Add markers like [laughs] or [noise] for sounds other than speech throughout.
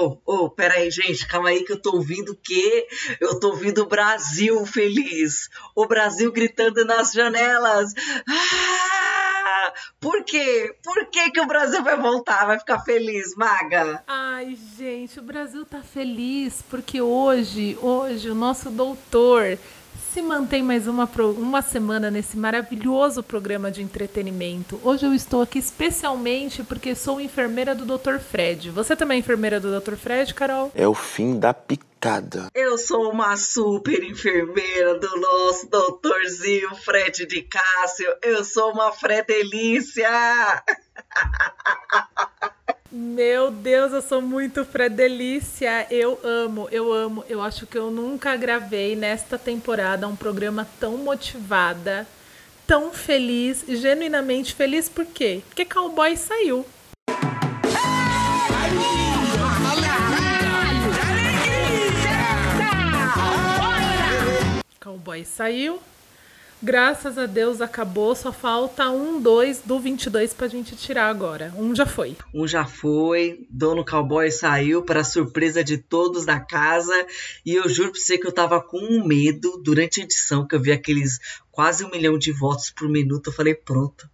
Oh, oh, peraí, gente, calma aí que eu tô ouvindo o quê? Eu tô ouvindo o Brasil feliz. O Brasil gritando nas janelas. Ah! Por quê? Por que, que o Brasil vai voltar? Vai ficar feliz, Maga? Ai, gente, o Brasil tá feliz porque hoje, hoje, o nosso doutor se mantém mais uma, uma semana nesse maravilhoso programa de entretenimento. Hoje eu estou aqui especialmente porque sou enfermeira do Dr. Fred. Você também é enfermeira do Dr. Fred, Carol? É o fim da picada. Eu sou uma super enfermeira do nosso doutorzinho Fred de Cássio. Eu sou uma Fredelícia. [laughs] Meu Deus, eu sou muito Fredelícia. Eu amo, eu amo. Eu acho que eu nunca gravei nesta temporada um programa tão motivada, tão feliz, genuinamente feliz. Por quê? Porque Cowboy saiu. Cowboy saiu. Graças a Deus acabou, só falta um, dois do 22 pra gente tirar agora. Um já foi. Um já foi, Dono Cowboy saiu para surpresa de todos da casa. E eu juro pra você que eu tava com medo durante a edição, que eu vi aqueles quase um milhão de votos por minuto. Eu falei, pronto.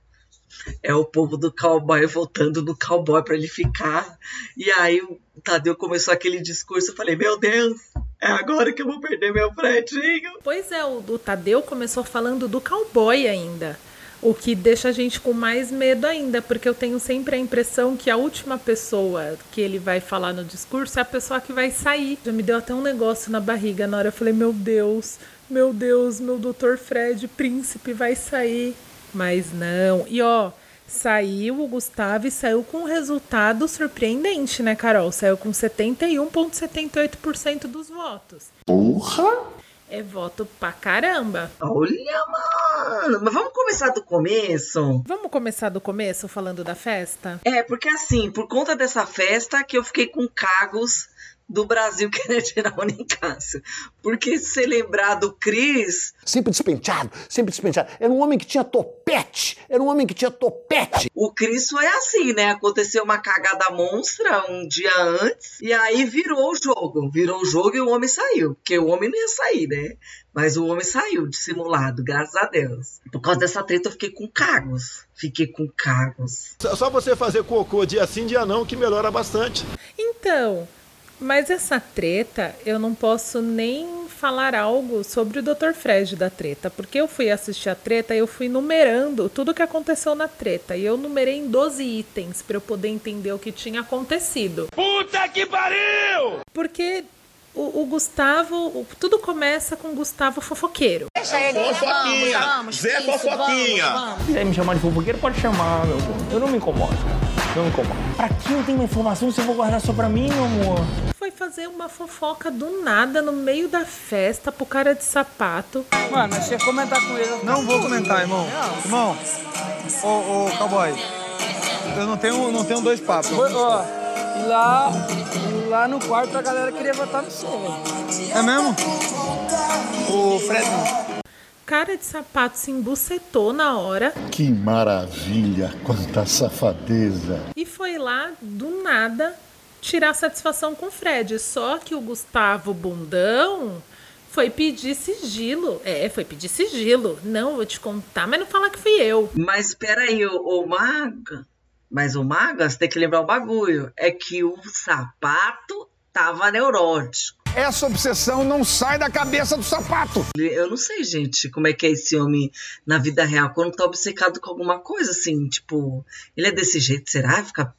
É o povo do cowboy voltando no cowboy para ele ficar. E aí Tadeu começou aquele discurso. Eu falei, meu Deus, é agora que eu vou perder meu Fredinho. Pois é, o, o Tadeu começou falando do cowboy ainda. O que deixa a gente com mais medo ainda, porque eu tenho sempre a impressão que a última pessoa que ele vai falar no discurso é a pessoa que vai sair. Já me deu até um negócio na barriga na hora. Eu falei, meu Deus, meu Deus, meu Dr. Fred, príncipe, vai sair. Mas não. E ó, saiu o Gustavo e saiu com um resultado surpreendente, né, Carol? Saiu com 71,78% dos votos. Porra! É voto pra caramba. Olha, mano. Mas vamos começar do começo? Vamos começar do começo falando da festa? É, porque assim, por conta dessa festa que eu fiquei com cagos do Brasil [laughs] querendo tirar o Nicásio. Porque se você lembrar do Cris, Sempre despenteado, sempre despenteado. Era um homem que tinha topete. Era um homem que tinha topete. o Cris foi assim, né? Aconteceu uma cagada monstra um dia antes, e aí virou o jogo. Virou o jogo e o homem saiu. Porque o homem não ia sair, né? Mas o homem saiu dissimulado, graças a Deus. Por causa dessa treta, eu fiquei com cagos. Fiquei com cagos. Só você fazer cocô dia sim, dia não, que melhora bastante. Então, mas essa treta, eu não posso nem falar algo sobre o Dr. Fred da treta, porque eu fui assistir a treta e eu fui numerando tudo que aconteceu na treta, e eu numerei em 12 itens para eu poder entender o que tinha acontecido. Puta que pariu! Porque o, o Gustavo, o- tudo começa com o Gustavo fofoqueiro. Fofoquinha! Zé Fofoquinha! quiser me chamar de fofoqueiro, pode chamar, meu. Eu não me incomodo. Não me incomodo. Pra que eu tenho uma informação se eu vou guardar só pra mim, meu amor? Foi fazer uma fofoca do nada no meio da festa pro cara de sapato. Mano, você ia comentar com ele. Não vou comentar, irmão. Irmão, ô, ô, cowboy, eu não tenho, não tenho dois papos. Ó, e lá, lá no quarto a galera queria votar no você, velho. É mesmo? O Fred. Cara de sapato se embucetou na hora Que maravilha, quanta safadeza. e foi lá do nada tirar satisfação com o Fred. Só que o Gustavo Bundão foi pedir sigilo. É, foi pedir sigilo. Não, vou te contar, mas não falar que fui eu. Mas espera aí, o, o Maga. Mas o Maga, você tem que lembrar o bagulho. É que o sapato tava neurótico. Essa obsessão não sai da cabeça do sapato. Eu não sei, gente, como é que é esse homem na vida real. Quando tá obcecado com alguma coisa, assim, tipo, ele é desse jeito, será? Ficar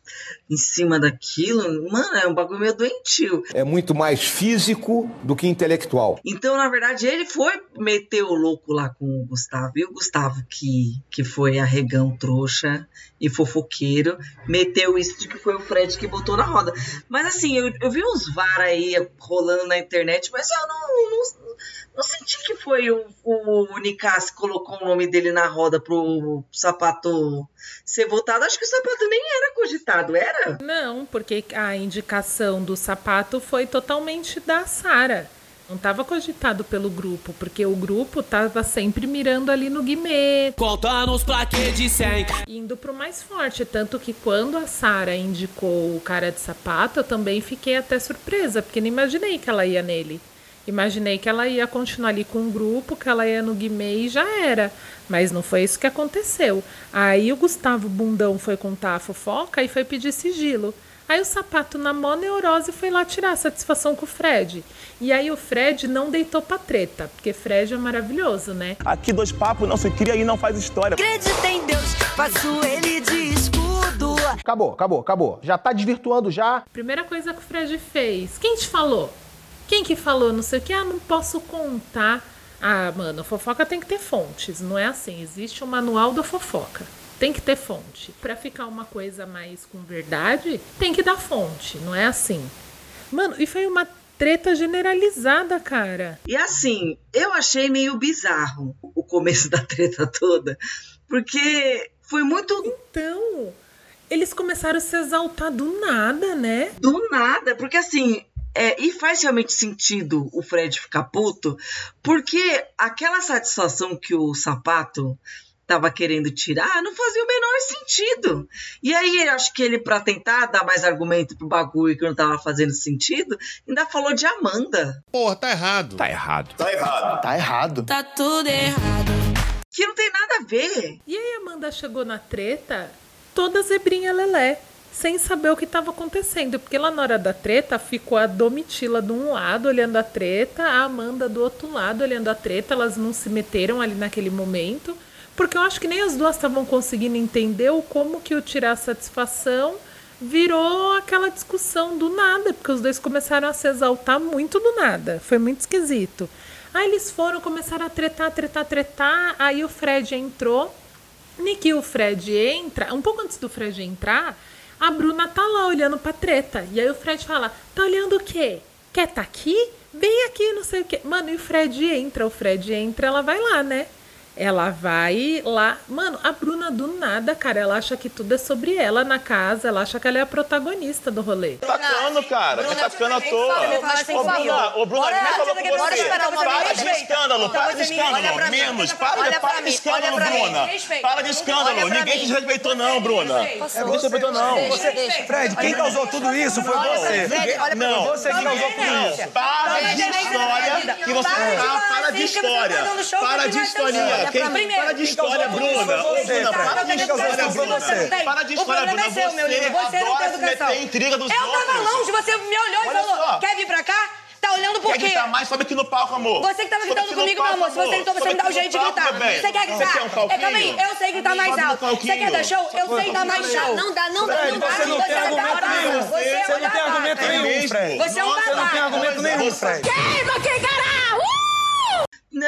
em cima daquilo? Mano, é um bagulho meio doentio. É muito mais físico do que intelectual. Então, na verdade, ele foi meter o louco lá com o Gustavo. E o Gustavo, que, que foi arregão trouxa e fofoqueiro, meteu isso de que foi o Fred que botou na roda. Mas assim, eu, eu vi uns VAR aí rolando na internet, mas eu não, não, não senti foi o, o Nicasse colocou o nome dele na roda pro sapato ser votado? Acho que o sapato nem era cogitado, era? Não, porque a indicação do sapato foi totalmente da Sara. Não estava cogitado pelo grupo, porque o grupo estava sempre mirando ali no Guimê. Conta nos plaquês de 100. Indo pro mais forte. Tanto que quando a Sara indicou o cara de sapato, eu também fiquei até surpresa, porque não imaginei que ela ia nele. Imaginei que ela ia continuar ali com o grupo, que ela ia no Guimê e já era. Mas não foi isso que aconteceu. Aí o Gustavo Bundão foi contar a fofoca e foi pedir sigilo. Aí o sapato, na mó neurose, foi lá tirar satisfação com o Fred. E aí o Fred não deitou pra treta, porque Fred é maravilhoso, né? Aqui dois papos não se cria e não faz história. Acredita em Deus, faço ele de escudo. Acabou, acabou, acabou. Já tá desvirtuando já. Primeira coisa que o Fred fez. Quem te falou? Quem que falou? Não sei o que. Ah, não posso contar. Ah, mano, fofoca tem que ter fontes. Não é assim. Existe o manual da fofoca tem que ter fonte. Para ficar uma coisa mais com verdade, tem que dar fonte, não é assim. Mano, e foi uma treta generalizada, cara. E assim, eu achei meio bizarro o começo da treta toda, porque foi muito. Então, eles começaram a se exaltar do nada, né? Do nada, porque assim, é, e faz realmente sentido o Fred ficar puto, porque aquela satisfação que o sapato estava querendo tirar, não fazia o menor sentido. E aí, eu acho que ele, para tentar dar mais argumento pro bagulho que não tava fazendo sentido, ainda falou de Amanda. Porra, tá errado. Tá errado. Tá errado. Tá errado. Tá tudo errado. Que não tem nada a ver. E aí, Amanda chegou na treta toda zebrinha lelé. Sem saber o que estava acontecendo, porque lá na hora da treta ficou a Domitila de um lado olhando a treta, a Amanda do outro lado olhando a treta, elas não se meteram ali naquele momento. Porque eu acho que nem as duas estavam conseguindo entender o como que o tirar satisfação virou aquela discussão do nada, porque os dois começaram a se exaltar muito do nada. Foi muito esquisito. Aí eles foram, começaram a tretar, tretar, tretar. Aí o Fred entrou. Que o Fred entra, um pouco antes do Fred entrar, a Bruna tá lá olhando pra treta. E aí o Fred fala: tá olhando o quê? Quer tá aqui? Vem aqui, não sei o quê. Mano, e o Fred entra, o Fred entra, ela vai lá, né? Ela vai lá. Mano, a Bruna do nada, cara, ela acha que tudo é sobre ela na casa. Ela acha que ela é a protagonista do rolê. Tacando, cara. Tá tacando à toa. Ô, Bruna, ô, Bruna, nem falou com você. Para de escândalo, para de escândalo. Menos, para, para de escândalo, Bruna. Para de escândalo. Ninguém te respeitou, não, Bruna. Ninguém te respeitou, não. Fred, quem causou tudo isso foi você. Não. Você que causou tudo isso. Para de história que você tá. Para de história. Para de historinha. Quem, Primeiro, para de história, Bruna. Para de história, Bruna. Para de história, Bruna. Você adora se meter em intriga dos Eu outros. tava longe, você me olhou e falou: quer vir pra cá? Tá olhando por Quer quê? gritar mais? Sobe aqui no palco, amor. Você que tava gritando comigo, meu palco, amor. Se você gritou, você me dá no jeito de gritar. Você quer gritar? Você quer um palquinho? É, calma aí, eu sei gritar mais alto. Você quer dar show? Eu sei dar mais show. Não dá, não dá, não dá. você não tem argumento nenhum. Você é Você não tem argumento babaca. nenhum, Fred. Você é um Você não tem babaca. argumento nenhum, Fred. Queima aqui, caralho!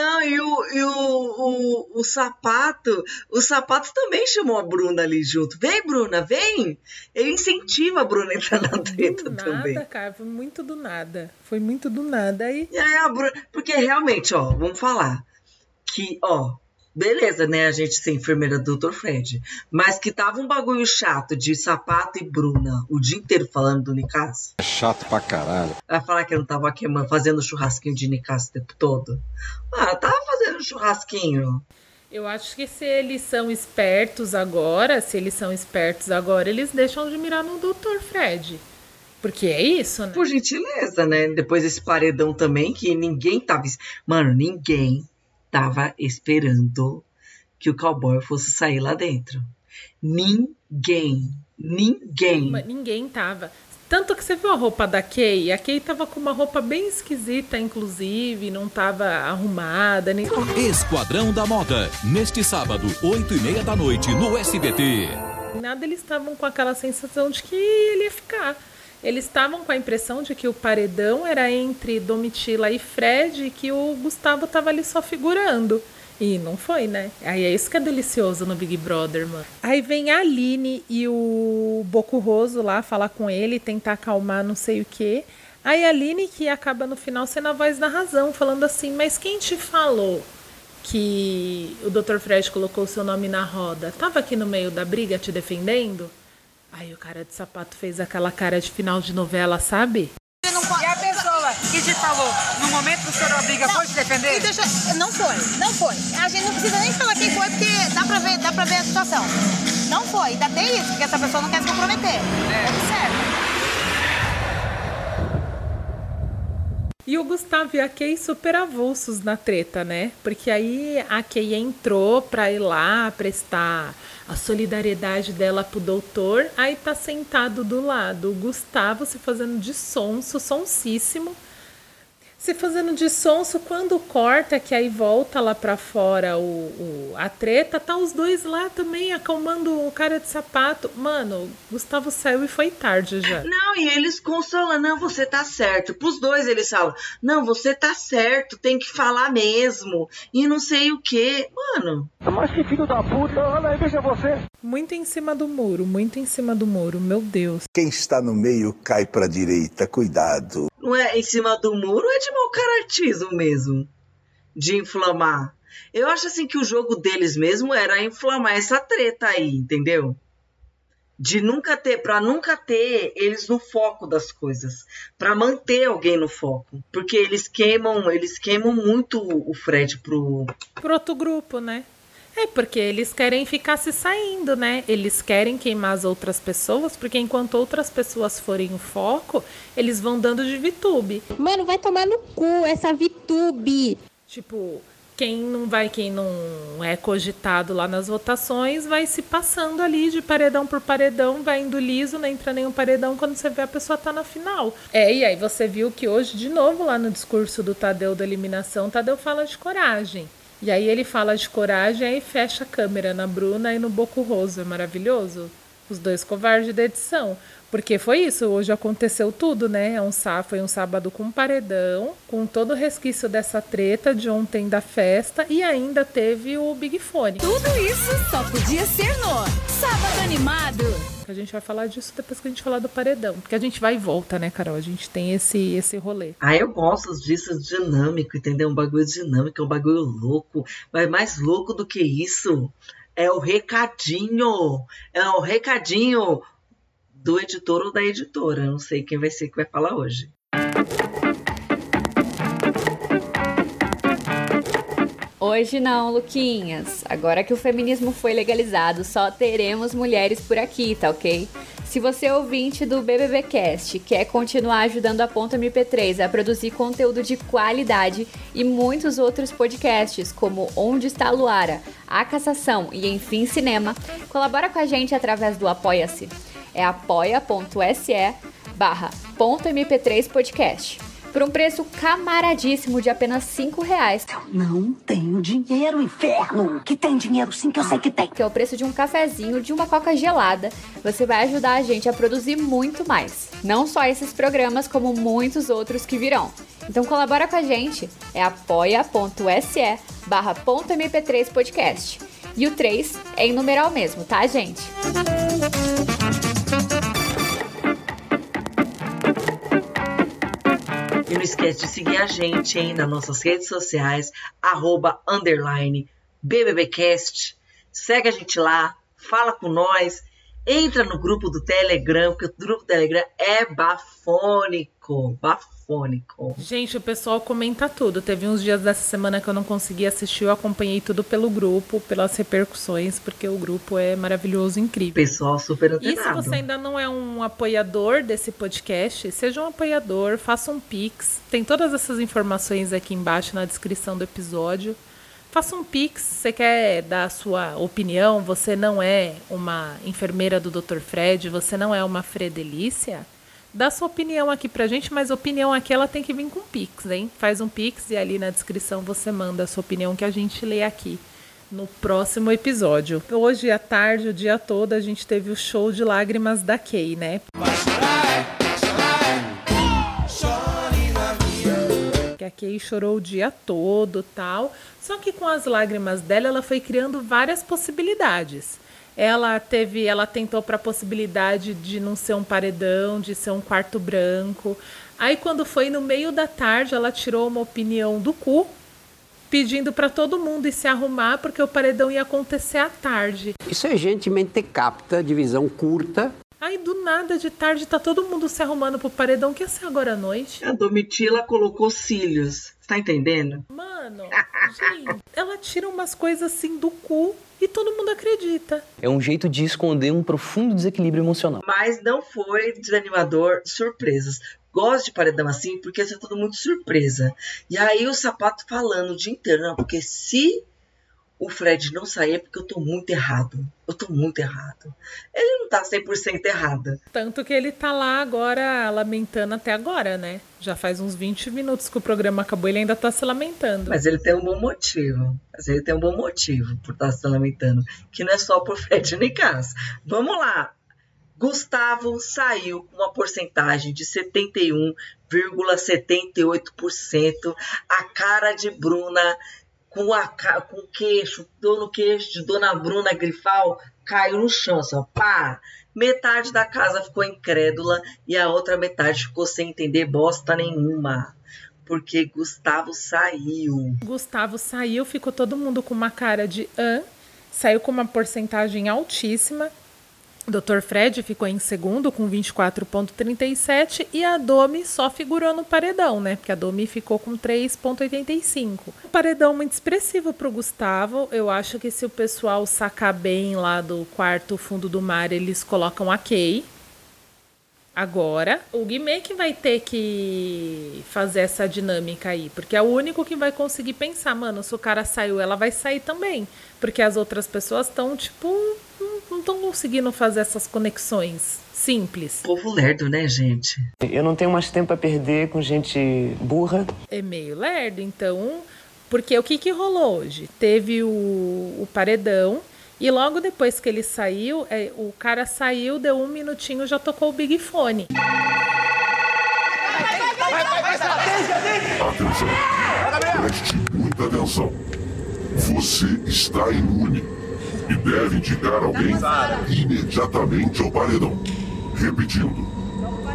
Não, e o, e o, o, o sapato, o sapato também chamou a Bruna ali junto. Vem, Bruna, vem! Ele incentiva a Bruna a entrar na [laughs] treta Do também. nada, cara. Foi muito do nada. Foi muito do nada. Aí E aí a Bruna. Porque realmente, ó, vamos falar. Que, ó, beleza, né? A gente ser enfermeira do Dr. Fred. Mas que tava um bagulho chato de sapato e Bruna o dia inteiro falando do Nicasso. É chato pra caralho. Vai falar que eu não tava queimando, fazendo churrasquinho de Nicasso o tempo todo. Ah, tava fazendo churrasquinho. eu acho que se eles são espertos agora, se eles são espertos agora, eles deixam de mirar no Dr. Fred. Porque é isso, né? Por gentileza, né? Depois desse paredão também, que ninguém tava. Mano, ninguém tava esperando que o cowboy fosse sair lá dentro. Ninguém. Ninguém. Mas Ninguém tava. Tanto que você viu a roupa da Kay? A Kay tava com uma roupa bem esquisita, inclusive, não tava arrumada, nem. Esquadrão da Moda. Neste sábado, 8 e meia da noite, no SBT. Nada, eles estavam com aquela sensação de que ele ia ficar. Eles estavam com a impressão de que o paredão era entre Domitila e Fred e que o Gustavo tava ali só figurando. E não foi, né? Aí é isso que é delicioso no Big Brother, mano. Aí vem a Aline e o Bocurroso lá falar com ele, tentar acalmar não sei o quê. Aí a Aline que acaba no final sendo a voz da razão, falando assim, mas quem te falou que o Dr. Fred colocou seu nome na roda? Tava aqui no meio da briga te defendendo? Aí o cara de sapato fez aquela cara de final de novela, sabe? E a pessoa que te falou, no momento que o senhor briga, foi te defender? Deixa, não foi, não foi. A gente não precisa nem falar quem foi, porque dá pra ver, dá pra ver a situação. Não foi, ainda tem isso, porque essa pessoa não quer se comprometer. Observa. E o Gustavo e a Kay super avulsos na treta, né? Porque aí a Kay entrou pra ir lá prestar a solidariedade dela pro doutor. Aí tá sentado do lado o Gustavo se fazendo de sonso, sonsíssimo. Se fazendo de sonso, quando corta, que aí volta lá pra fora o, o, a treta, tá os dois lá também acalmando o cara de sapato. Mano, Gustavo saiu e foi tarde já. Não, e eles consolam, não, você tá certo. Pros dois eles falam, não, você tá certo, tem que falar mesmo. E não sei o que. Mano. Mas que filho da puta, olha aí, veja você. Muito em cima do muro, muito em cima do muro, meu Deus. Quem está no meio cai pra direita, cuidado. Não é em cima do muro, é de mau caratismo mesmo. De inflamar. Eu acho assim que o jogo deles mesmo era inflamar essa treta aí, entendeu? De nunca ter, pra nunca ter eles no foco das coisas, Pra manter alguém no foco, porque eles queimam, eles queimam muito o Fred pro Pro outro grupo, né? É porque eles querem ficar se saindo, né? Eles querem queimar as outras pessoas, porque enquanto outras pessoas forem o foco, eles vão dando de VTube. Mano, vai tomar no cu essa VTube. Tipo, quem não vai, quem não é cogitado lá nas votações, vai se passando ali de paredão por paredão, vai indo liso, não entra nenhum paredão quando você vê a pessoa tá na final. É, e aí você viu que hoje, de novo, lá no discurso do Tadeu da eliminação, Tadeu fala de coragem. E aí ele fala de coragem, aí fecha a câmera na Bruna e no Boco Roso. É maravilhoso. Os dois covardes da edição. Porque foi isso, hoje aconteceu tudo, né? É um sá, foi um sábado com paredão, com todo o resquício dessa treta de ontem da festa e ainda teve o Big Fone. Tudo isso só podia ser no Sábado Animado. A gente vai falar disso depois que a gente falar do paredão. Porque a gente vai e volta, né, Carol? A gente tem esse, esse rolê. Ah, eu gosto disso dinâmico, entendeu? Um bagulho dinâmico, é um bagulho louco. Mas mais louco do que isso é o recadinho. É o recadinho do editor ou da editora. Não sei quem vai ser que vai falar hoje. Hoje não, Luquinhas. Agora que o feminismo foi legalizado, só teremos mulheres por aqui, tá ok? Se você é ouvinte do BBBcast quer continuar ajudando a Ponta MP3 a produzir conteúdo de qualidade e muitos outros podcasts, como Onde está a Luara, A Cassação e Enfim Cinema, colabora com a gente através do Apoia-se. É apoia.se barra .mp3 podcast por um preço camaradíssimo de apenas 5 reais. Não tenho dinheiro, inferno! Que tem dinheiro sim, que eu sei que tem. Que é o preço de um cafezinho, de uma coca gelada. Você vai ajudar a gente a produzir muito mais. Não só esses programas, como muitos outros que virão. Então colabora com a gente. É apoia.se barra .mp3 podcast. E o 3 é em numeral mesmo, tá, gente? E não esquece de seguir a gente hein, nas nossas redes sociais, arroba, underline, BBBcast. Segue a gente lá, fala com nós, entra no grupo do Telegram, porque o grupo do Telegram é bafônico, bafônico. Gente, o pessoal comenta tudo. Teve uns dias dessa semana que eu não consegui assistir, eu acompanhei tudo pelo grupo, pelas repercussões, porque o grupo é maravilhoso, incrível. Pessoal super E antenado. se você ainda não é um apoiador desse podcast, seja um apoiador, faça um Pix. Tem todas essas informações aqui embaixo na descrição do episódio. Faça um Pix, você quer dar a sua opinião, você não é uma enfermeira do Dr. Fred, você não é uma Fredelícia, dá sua opinião aqui pra gente, mas opinião aqui ela tem que vir com Pix, hein? Faz um Pix e ali na descrição você manda a sua opinião que a gente lê aqui no próximo episódio. Hoje à tarde, o dia todo, a gente teve o show de lágrimas da Kay, né? Que a Kay chorou o dia todo tal. Só que com as lágrimas dela, ela foi criando várias possibilidades. Ela teve, ela tentou para a possibilidade de não ser um paredão, de ser um quarto branco. Aí quando foi no meio da tarde, ela tirou uma opinião do cu, pedindo para todo mundo ir se arrumar porque o paredão ia acontecer à tarde. Isso é gente mente capta, de visão curta. Aí do nada de tarde tá todo mundo se arrumando pro paredão que ia ser agora à noite. A Domitila colocou cílios. Tá entendendo? Mano, gente, ela tira umas coisas assim do cu e todo mundo acredita. É um jeito de esconder um profundo desequilíbrio emocional. Mas não foi desanimador surpresas. Gosto de paredão assim porque é tudo muito surpresa. E aí o sapato falando o dia inteiro, não, porque se o Fred não sair é porque eu tô muito errado. Eu tô muito errado. Ele não tá 100% errado. Tanto que ele tá lá agora lamentando até agora, né? Já faz uns 20 minutos que o programa acabou, ele ainda tá se lamentando. Mas ele tem um bom motivo. Mas ele tem um bom motivo por estar tá se lamentando. Que não é só por Fred nem Cass. Vamos lá. Gustavo saiu com uma porcentagem de 71,78%. A cara de Bruna com, a, com o queixo, dor no queixo de Dona Bruna Grifal, caiu no chão, assim, ó, pá. Metade da casa ficou incrédula e a outra metade ficou sem entender bosta nenhuma. Porque Gustavo saiu. Gustavo saiu, ficou todo mundo com uma cara de hã, saiu com uma porcentagem altíssima. Dr. Fred ficou em segundo com 24,37 e a Domi só figurou no paredão, né? Porque a Domi ficou com 3,85. Um paredão muito expressivo para o Gustavo. Eu acho que se o pessoal sacar bem lá do quarto fundo do mar, eles colocam a Kay. Agora, o Guimê que vai ter que fazer essa dinâmica aí, porque é o único que vai conseguir pensar, mano, se o cara saiu, ela vai sair também, porque as outras pessoas estão tipo estão conseguindo fazer essas conexões simples. Povo lerdo, né, gente? Eu não tenho mais tempo a perder com gente burra. É meio lerdo, então. Porque o que, que rolou hoje? Teve o, o paredão. E logo depois que ele saiu, é, o cara saiu, deu um minutinho, já tocou o Big Fone. Atenção! Preste muita atenção. Você está imune e deve indicar alguém imediatamente ao paredão. Repetindo,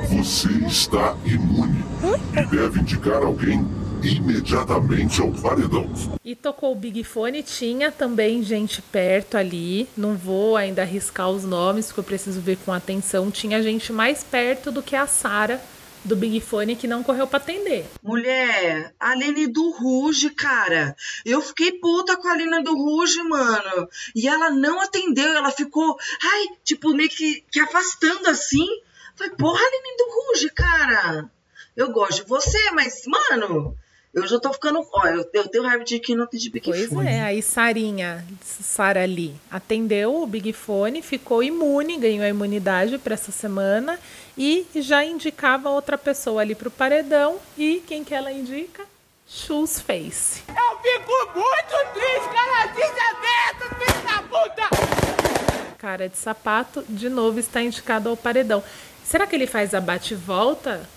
você está imune e deve indicar alguém imediatamente ao paredão. E tocou o Big Fone, tinha também gente perto ali. Não vou ainda arriscar os nomes, porque eu preciso ver com atenção. Tinha gente mais perto do que a Sara do Big Fone que não correu para atender. Mulher, a Aline do Ruge, cara. Eu fiquei puta com a Aline do Ruge, mano. E ela não atendeu, ela ficou, ai, tipo, meio que, que afastando assim. Falei, porra, Aline do Ruge, cara. Eu gosto de você, mas, mano, eu já tô ficando. Ó, eu, eu tenho raiva de que não tem de Big pois Fone. Pois é, aí Sarinha, Sara ali, atendeu o Big Fone, ficou imune, ganhou a imunidade para essa semana e já indicava outra pessoa ali pro paredão. E quem que ela indica? Shoes Face. Eu fico muito triste, cara, desaberto, filho da puta! Cara de sapato, de novo está indicado ao paredão. Será que ele faz a bate-volta?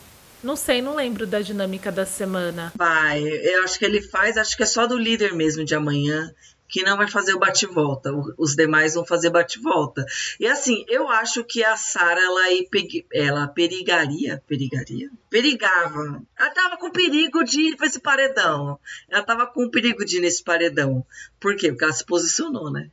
Não sei, não lembro da dinâmica da semana. Vai, eu acho que ele faz, acho que é só do líder mesmo de amanhã que não vai fazer o bate-volta. Os demais vão fazer bate-volta. E assim, eu acho que a Sara ela, ela perigaria, perigaria, perigava. Ela tava com perigo de ir para esse paredão. Ela tava com perigo de ir nesse paredão. Por quê? Porque ela se posicionou, né?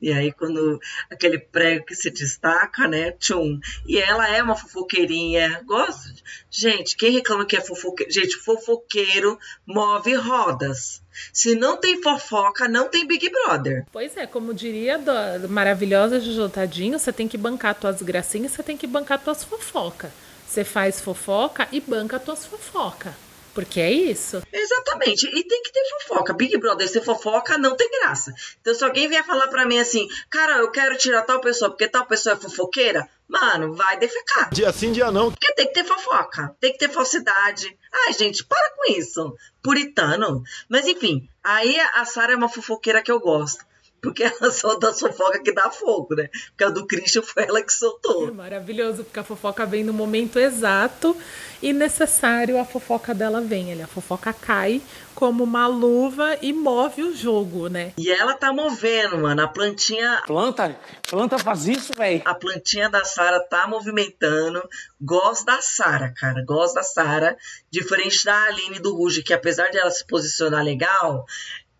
E aí, quando aquele prego que se destaca, né? Tchum. E ela é uma fofoqueirinha. Gosto. Gente, quem reclama que é fofoqueiro? Gente, fofoqueiro move rodas. Se não tem fofoca, não tem Big Brother. Pois é, como diria a maravilhosa Tadinho, você tem que bancar tuas gracinhas, você tem que bancar tuas fofoca. Você faz fofoca e banca tuas fofoca. Porque é isso. Exatamente. E tem que ter fofoca. Big Brother, se fofoca, não tem graça. Então, se alguém vier falar pra mim assim, cara, eu quero tirar tal pessoa porque tal pessoa é fofoqueira, mano, vai defecar. Dia sim, dia não. Porque tem que ter fofoca. Tem que ter falsidade. Ai, gente, para com isso. Puritano. Mas enfim, aí a Sara é uma fofoqueira que eu gosto. Porque ela [laughs] solta a fofoca que dá fogo, né? Porque a do Christian foi ela que soltou. É maravilhoso, porque a fofoca vem no momento exato e necessário a fofoca dela vem. Ali, a fofoca cai como uma luva e move o jogo, né? E ela tá movendo, mano. A plantinha. Planta? Planta faz isso, velho. A plantinha da Sara tá movimentando. Gosto da Sara, cara. Gosto da Sara. Diferente da Aline do Ruge, que apesar de ela se posicionar legal,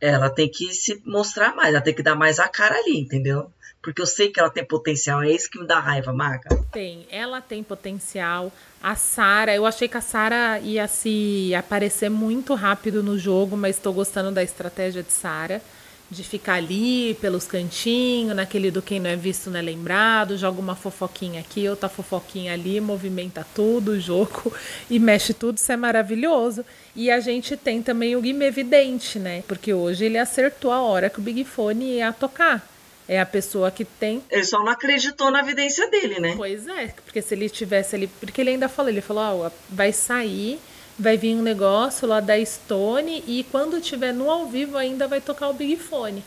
ela tem que se mostrar mais. Ela tem que dar mais a cara ali, entendeu? Porque eu sei que ela tem potencial. É isso que me dá raiva, Maga. Tem, ela tem potencial. A Sara, eu achei que a Sara ia se aparecer muito rápido no jogo, mas estou gostando da estratégia de Sara. De ficar ali pelos cantinhos, naquele do quem não é visto não é lembrado, joga uma fofoquinha aqui, outra fofoquinha ali, movimenta tudo o jogo e mexe tudo, isso é maravilhoso. E a gente tem também o Guime Evidente, né? Porque hoje ele acertou a hora que o Big Fone ia tocar é a pessoa que tem. Ele só não acreditou na evidência dele, né? Pois é, porque se ele tivesse ali. Porque ele ainda falou, ele falou, ó, vai sair, vai vir um negócio lá da Stone e quando tiver no ao vivo ainda vai tocar o Big Fone.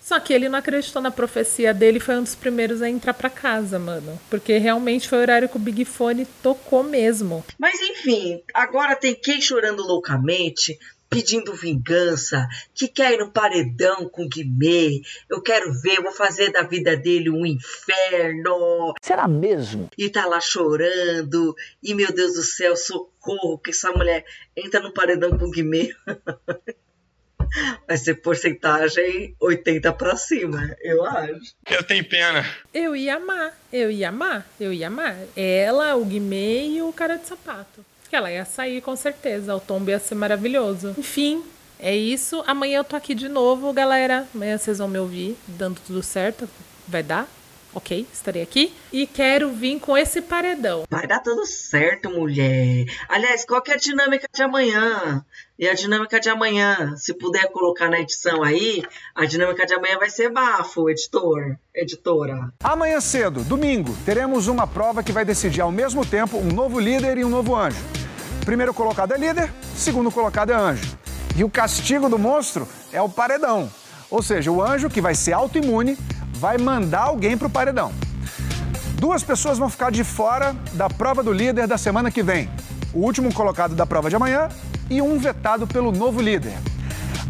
Só que ele não acreditou na profecia dele, foi um dos primeiros a entrar para casa, mano. Porque realmente foi o horário que o Big Fone tocou mesmo. Mas enfim, agora tem quem chorando loucamente, pedindo vingança, que quer ir no paredão com Guimê. Eu quero ver, eu vou fazer da vida dele um inferno. Será mesmo? E tá lá chorando. E meu Deus do céu, socorro, que essa mulher entra no paredão com Guimê. Vai ser porcentagem 80 para cima, eu acho. Eu tenho pena. Eu ia amar, eu ia amar, eu ia amar. Ela, o Guimê e o cara de sapato. Que ela ia sair com certeza, o tombo ia ser maravilhoso. Enfim, é isso. Amanhã eu tô aqui de novo, galera. Amanhã vocês vão me ouvir, dando tudo certo. Vai dar? Ok, estarei aqui. E quero vir com esse paredão. Vai dar tudo certo, mulher. Aliás, qual que é a dinâmica de amanhã? E a dinâmica de amanhã, se puder colocar na edição aí, a dinâmica de amanhã vai ser bafo, editor, editora. Amanhã cedo, domingo, teremos uma prova que vai decidir ao mesmo tempo um novo líder e um novo anjo. Primeiro colocado é líder, segundo colocado é anjo. E o castigo do monstro é o paredão. Ou seja, o anjo, que vai ser autoimune, vai mandar alguém para o paredão. Duas pessoas vão ficar de fora da prova do líder da semana que vem. O último colocado da prova de amanhã e um vetado pelo novo líder.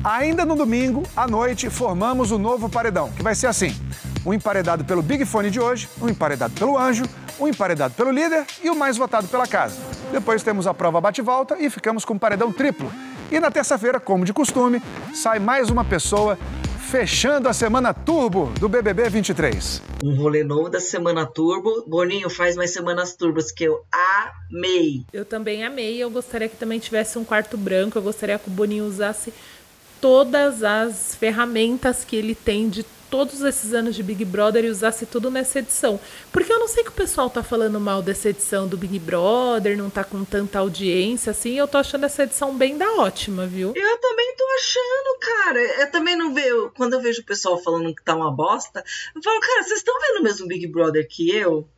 Ainda no domingo, à noite, formamos o novo paredão, que vai ser assim: um emparedado pelo Big Fone de hoje, um emparedado pelo anjo, um emparedado pelo líder e o mais votado pela casa. Depois temos a prova bate-volta e ficamos com um paredão triplo. E na terça-feira, como de costume, sai mais uma pessoa fechando a semana turbo do BBB 23. Um rolê novo da semana turbo. Boninho faz mais semanas turbas que eu amei. Eu também amei. Eu gostaria que também tivesse um quarto branco. Eu gostaria que o Boninho usasse todas as ferramentas que ele tem de todos esses anos de Big Brother e usasse tudo nessa edição. Porque eu não sei que o pessoal tá falando mal dessa edição do Big Brother, não tá com tanta audiência assim. Eu tô achando essa edição bem da ótima, viu? Eu também tô achando, cara. Eu também não vejo. Quando eu vejo o pessoal falando que tá uma bosta, eu falo, cara, vocês estão vendo o mesmo Big Brother que eu?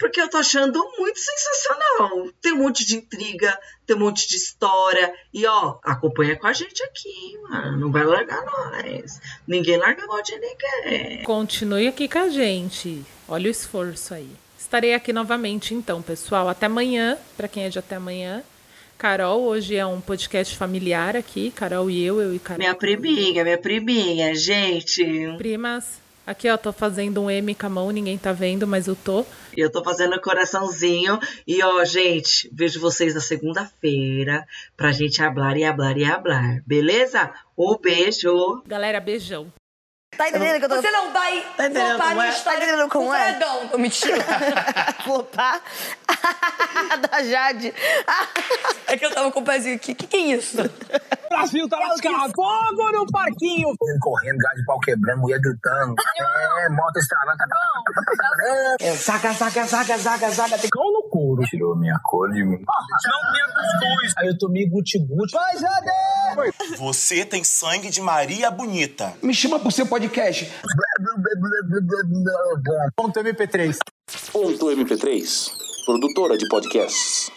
Porque eu tô achando muito sensacional. Tem um monte de intriga, tem um monte de história. E ó, acompanha com a gente aqui, mano. Não vai largar nós. Ninguém larga a de ninguém. Continue aqui com a gente. Olha o esforço aí. Estarei aqui novamente então, pessoal. Até amanhã, para quem é de até amanhã. Carol, hoje é um podcast familiar aqui, Carol e eu, eu e Carol. Minha priminha, minha priminha, gente. Primas, Aqui, ó, tô fazendo um M com a mão, ninguém tá vendo, mas eu tô. Eu tô fazendo coraçãozinho. E, ó, gente, vejo vocês na segunda-feira pra gente hablar e hablar e hablar. Beleza? Um beijo. Galera, beijão. Tá entendendo que eu tô... Você não vai tá flopar como é? Tá entendendo como é? Paredão. Mentira. [laughs] flopar? [laughs] da Jade. é que eu tava com o pezinho aqui. O que, que é isso? Brasil tá lascado. Fogo no parquinho. Correndo, gás de pau quebrando, mulher gritando. É, moto estralando. É, zaga, zaga, zaga, zaga, zaga. Tem no couro. Tirou minha cor de mim. Não tinha cuscuz. Aí eu tomei guti-guti. Vai, Jade! Você tem sangue de Maria Bonita. Me chama pro seu podcast. Ponto MP3. Ponto MP3. Produtora de podcasts.